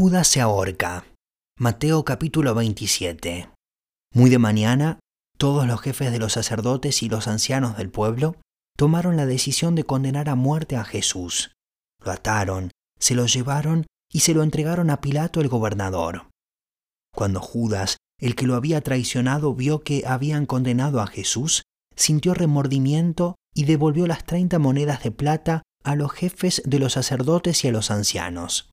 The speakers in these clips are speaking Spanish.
Judas se ahorca. Mateo capítulo 27. Muy de mañana, todos los jefes de los sacerdotes y los ancianos del pueblo tomaron la decisión de condenar a muerte a Jesús. Lo ataron, se lo llevaron y se lo entregaron a Pilato el gobernador. Cuando Judas, el que lo había traicionado, vio que habían condenado a Jesús, sintió remordimiento y devolvió las treinta monedas de plata a los jefes de los sacerdotes y a los ancianos.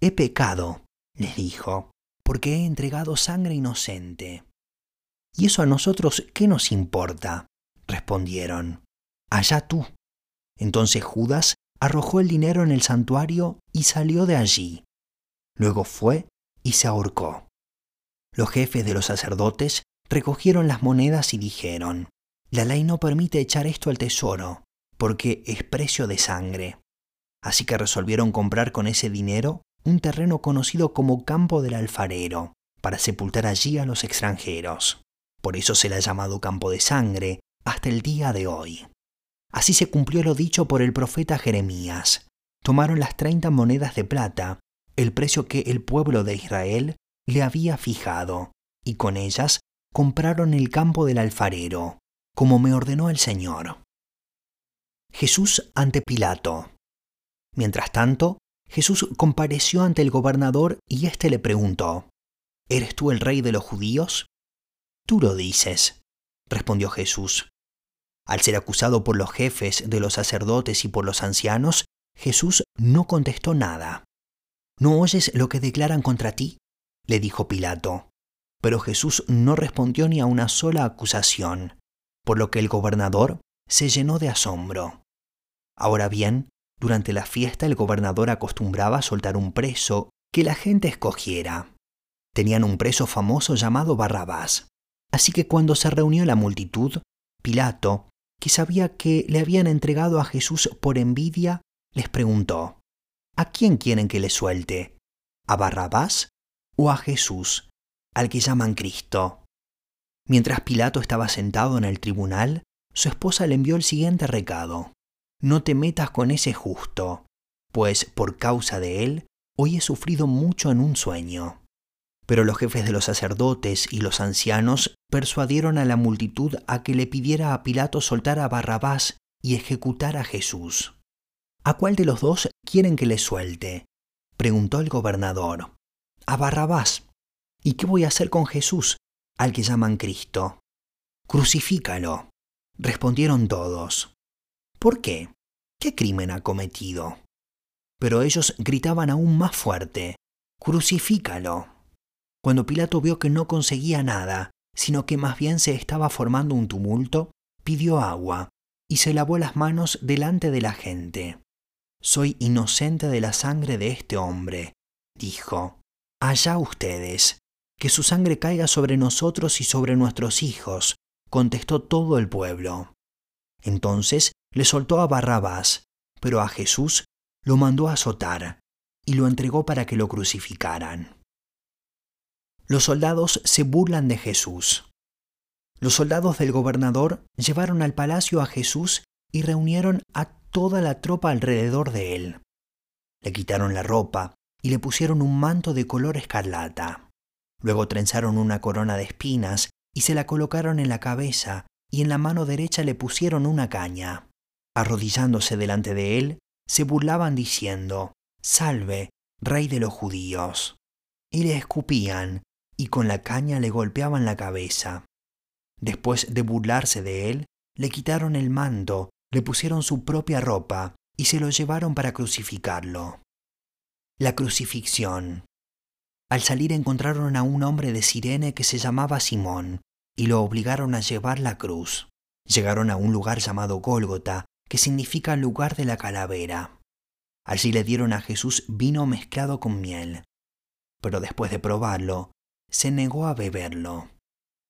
He pecado, les dijo, porque he entregado sangre inocente. ¿Y eso a nosotros qué nos importa? respondieron. Allá tú. Entonces Judas arrojó el dinero en el santuario y salió de allí. Luego fue y se ahorcó. Los jefes de los sacerdotes recogieron las monedas y dijeron, La ley no permite echar esto al tesoro, porque es precio de sangre. Así que resolvieron comprar con ese dinero un terreno conocido como Campo del Alfarero, para sepultar allí a los extranjeros. Por eso se le ha llamado Campo de Sangre hasta el día de hoy. Así se cumplió lo dicho por el profeta Jeremías. Tomaron las treinta monedas de plata, el precio que el pueblo de Israel le había fijado, y con ellas compraron el campo del alfarero, como me ordenó el Señor. Jesús ante Pilato. Mientras tanto, Jesús compareció ante el gobernador y éste le preguntó, ¿Eres tú el rey de los judíos? Tú lo dices, respondió Jesús. Al ser acusado por los jefes de los sacerdotes y por los ancianos, Jesús no contestó nada. ¿No oyes lo que declaran contra ti? le dijo Pilato. Pero Jesús no respondió ni a una sola acusación, por lo que el gobernador se llenó de asombro. Ahora bien, durante la fiesta el gobernador acostumbraba soltar un preso que la gente escogiera. Tenían un preso famoso llamado Barrabás. Así que cuando se reunió la multitud, Pilato, que sabía que le habían entregado a Jesús por envidia, les preguntó, ¿A quién quieren que le suelte? ¿A Barrabás o a Jesús, al que llaman Cristo? Mientras Pilato estaba sentado en el tribunal, su esposa le envió el siguiente recado no te metas con ese justo, pues por causa de él hoy he sufrido mucho en un sueño. Pero los jefes de los sacerdotes y los ancianos persuadieron a la multitud a que le pidiera a Pilato soltar a Barrabás y ejecutar a Jesús. ¿A cuál de los dos quieren que le suelte? preguntó el gobernador. A Barrabás. ¿Y qué voy a hacer con Jesús, al que llaman Cristo? Crucifícalo, respondieron todos. ¿Por qué? ¿Qué crimen ha cometido? Pero ellos gritaban aún más fuerte, Crucifícalo. Cuando Pilato vio que no conseguía nada, sino que más bien se estaba formando un tumulto, pidió agua y se lavó las manos delante de la gente. Soy inocente de la sangre de este hombre, dijo. Allá ustedes. Que su sangre caiga sobre nosotros y sobre nuestros hijos, contestó todo el pueblo. Entonces le soltó a Barrabás, pero a Jesús lo mandó a azotar y lo entregó para que lo crucificaran. Los soldados se burlan de Jesús. Los soldados del gobernador llevaron al palacio a Jesús y reunieron a toda la tropa alrededor de él. Le quitaron la ropa y le pusieron un manto de color escarlata. Luego trenzaron una corona de espinas y se la colocaron en la cabeza y en la mano derecha le pusieron una caña. Arrodillándose delante de él, se burlaban diciendo, Salve, rey de los judíos. Y le escupían, y con la caña le golpeaban la cabeza. Después de burlarse de él, le quitaron el manto, le pusieron su propia ropa, y se lo llevaron para crucificarlo. La crucifixión. Al salir encontraron a un hombre de Sirene que se llamaba Simón, y lo obligaron a llevar la cruz. Llegaron a un lugar llamado Gólgota, que significa lugar de la calavera. Allí le dieron a Jesús vino mezclado con miel, pero después de probarlo, se negó a beberlo.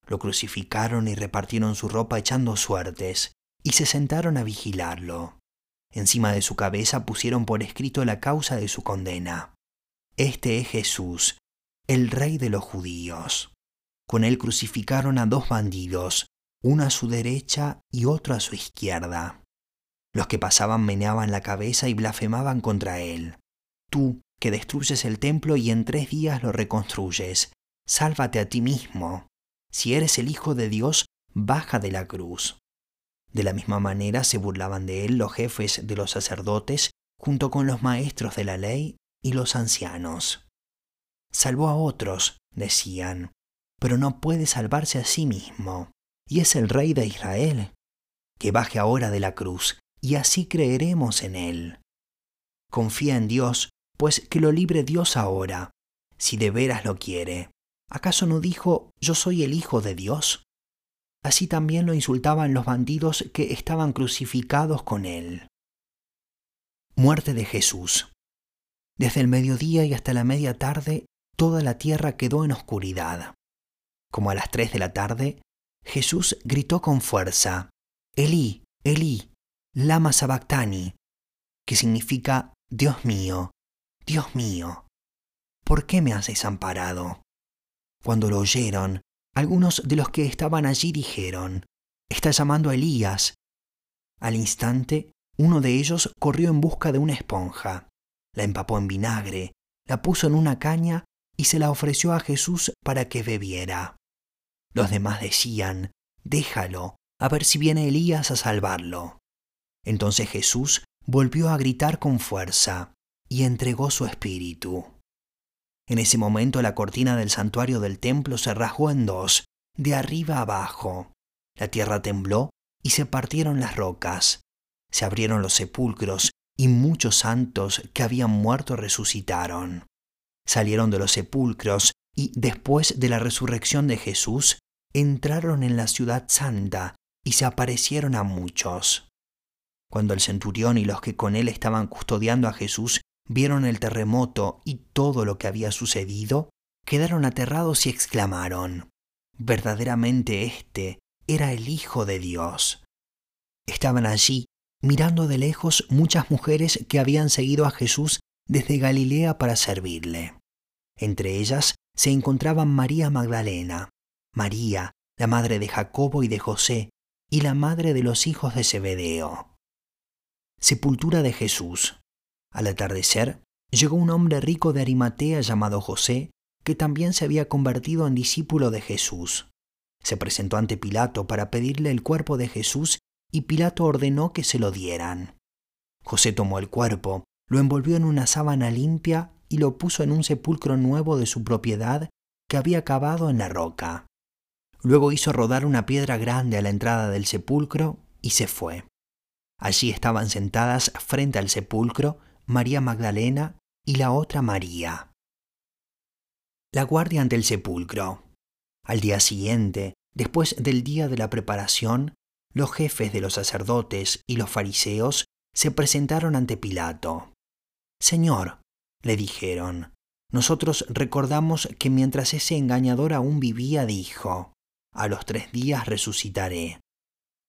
Lo crucificaron y repartieron su ropa echando suertes, y se sentaron a vigilarlo. Encima de su cabeza pusieron por escrito la causa de su condena. Este es Jesús, el rey de los judíos. Con él crucificaron a dos bandidos, uno a su derecha y otro a su izquierda. Los que pasaban meneaban la cabeza y blasfemaban contra él. Tú, que destruyes el templo y en tres días lo reconstruyes. Sálvate a ti mismo. Si eres el Hijo de Dios, baja de la cruz. De la misma manera se burlaban de él los jefes de los sacerdotes, junto con los maestros de la ley y los ancianos. Salvó a otros, decían, pero no puede salvarse a sí mismo, y es el rey de Israel. Que baje ahora de la cruz, y así creeremos en él. Confía en Dios, pues que lo libre Dios ahora, si de veras lo quiere. ¿Acaso no dijo, yo soy el Hijo de Dios? Así también lo insultaban los bandidos que estaban crucificados con él. Muerte de Jesús. Desde el mediodía y hasta la media tarde, toda la tierra quedó en oscuridad. Como a las tres de la tarde, Jesús gritó con fuerza, Elí, Elí, lama sabactani, que significa Dios mío, Dios mío, ¿por qué me has desamparado? Cuando lo oyeron, algunos de los que estaban allí dijeron, Está llamando a Elías. Al instante, uno de ellos corrió en busca de una esponja, la empapó en vinagre, la puso en una caña y se la ofreció a Jesús para que bebiera. Los demás decían, Déjalo, a ver si viene Elías a salvarlo. Entonces Jesús volvió a gritar con fuerza y entregó su espíritu. En ese momento la cortina del santuario del templo se rasgó en dos, de arriba abajo. La tierra tembló y se partieron las rocas. Se abrieron los sepulcros y muchos santos que habían muerto resucitaron. Salieron de los sepulcros y después de la resurrección de Jesús, entraron en la ciudad santa y se aparecieron a muchos. Cuando el centurión y los que con él estaban custodiando a Jesús vieron el terremoto y todo lo que había sucedido, quedaron aterrados y exclamaron, verdaderamente este era el Hijo de Dios. Estaban allí, mirando de lejos muchas mujeres que habían seguido a Jesús desde Galilea para servirle. Entre ellas se encontraban María Magdalena, María, la madre de Jacobo y de José, y la madre de los hijos de Zebedeo. Sepultura de Jesús. Al atardecer, llegó un hombre rico de Arimatea llamado José, que también se había convertido en discípulo de Jesús. Se presentó ante Pilato para pedirle el cuerpo de Jesús y Pilato ordenó que se lo dieran. José tomó el cuerpo, lo envolvió en una sábana limpia y lo puso en un sepulcro nuevo de su propiedad que había cavado en la roca. Luego hizo rodar una piedra grande a la entrada del sepulcro y se fue. Allí estaban sentadas frente al sepulcro María Magdalena y la otra María. La guardia ante el sepulcro. Al día siguiente, después del día de la preparación, los jefes de los sacerdotes y los fariseos se presentaron ante Pilato. Señor, le dijeron, nosotros recordamos que mientras ese engañador aún vivía dijo, a los tres días resucitaré.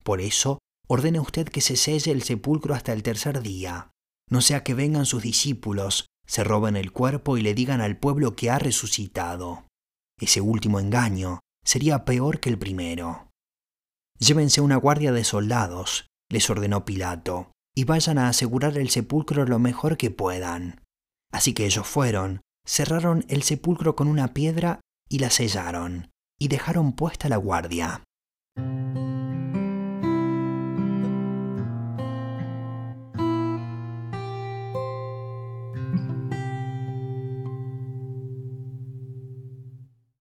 Por eso, ordene usted que se selle el sepulcro hasta el tercer día no sea que vengan sus discípulos, se roben el cuerpo y le digan al pueblo que ha resucitado. Ese último engaño sería peor que el primero. Llévense una guardia de soldados, les ordenó Pilato, y vayan a asegurar el sepulcro lo mejor que puedan. Así que ellos fueron, cerraron el sepulcro con una piedra y la sellaron, y dejaron puesta la guardia.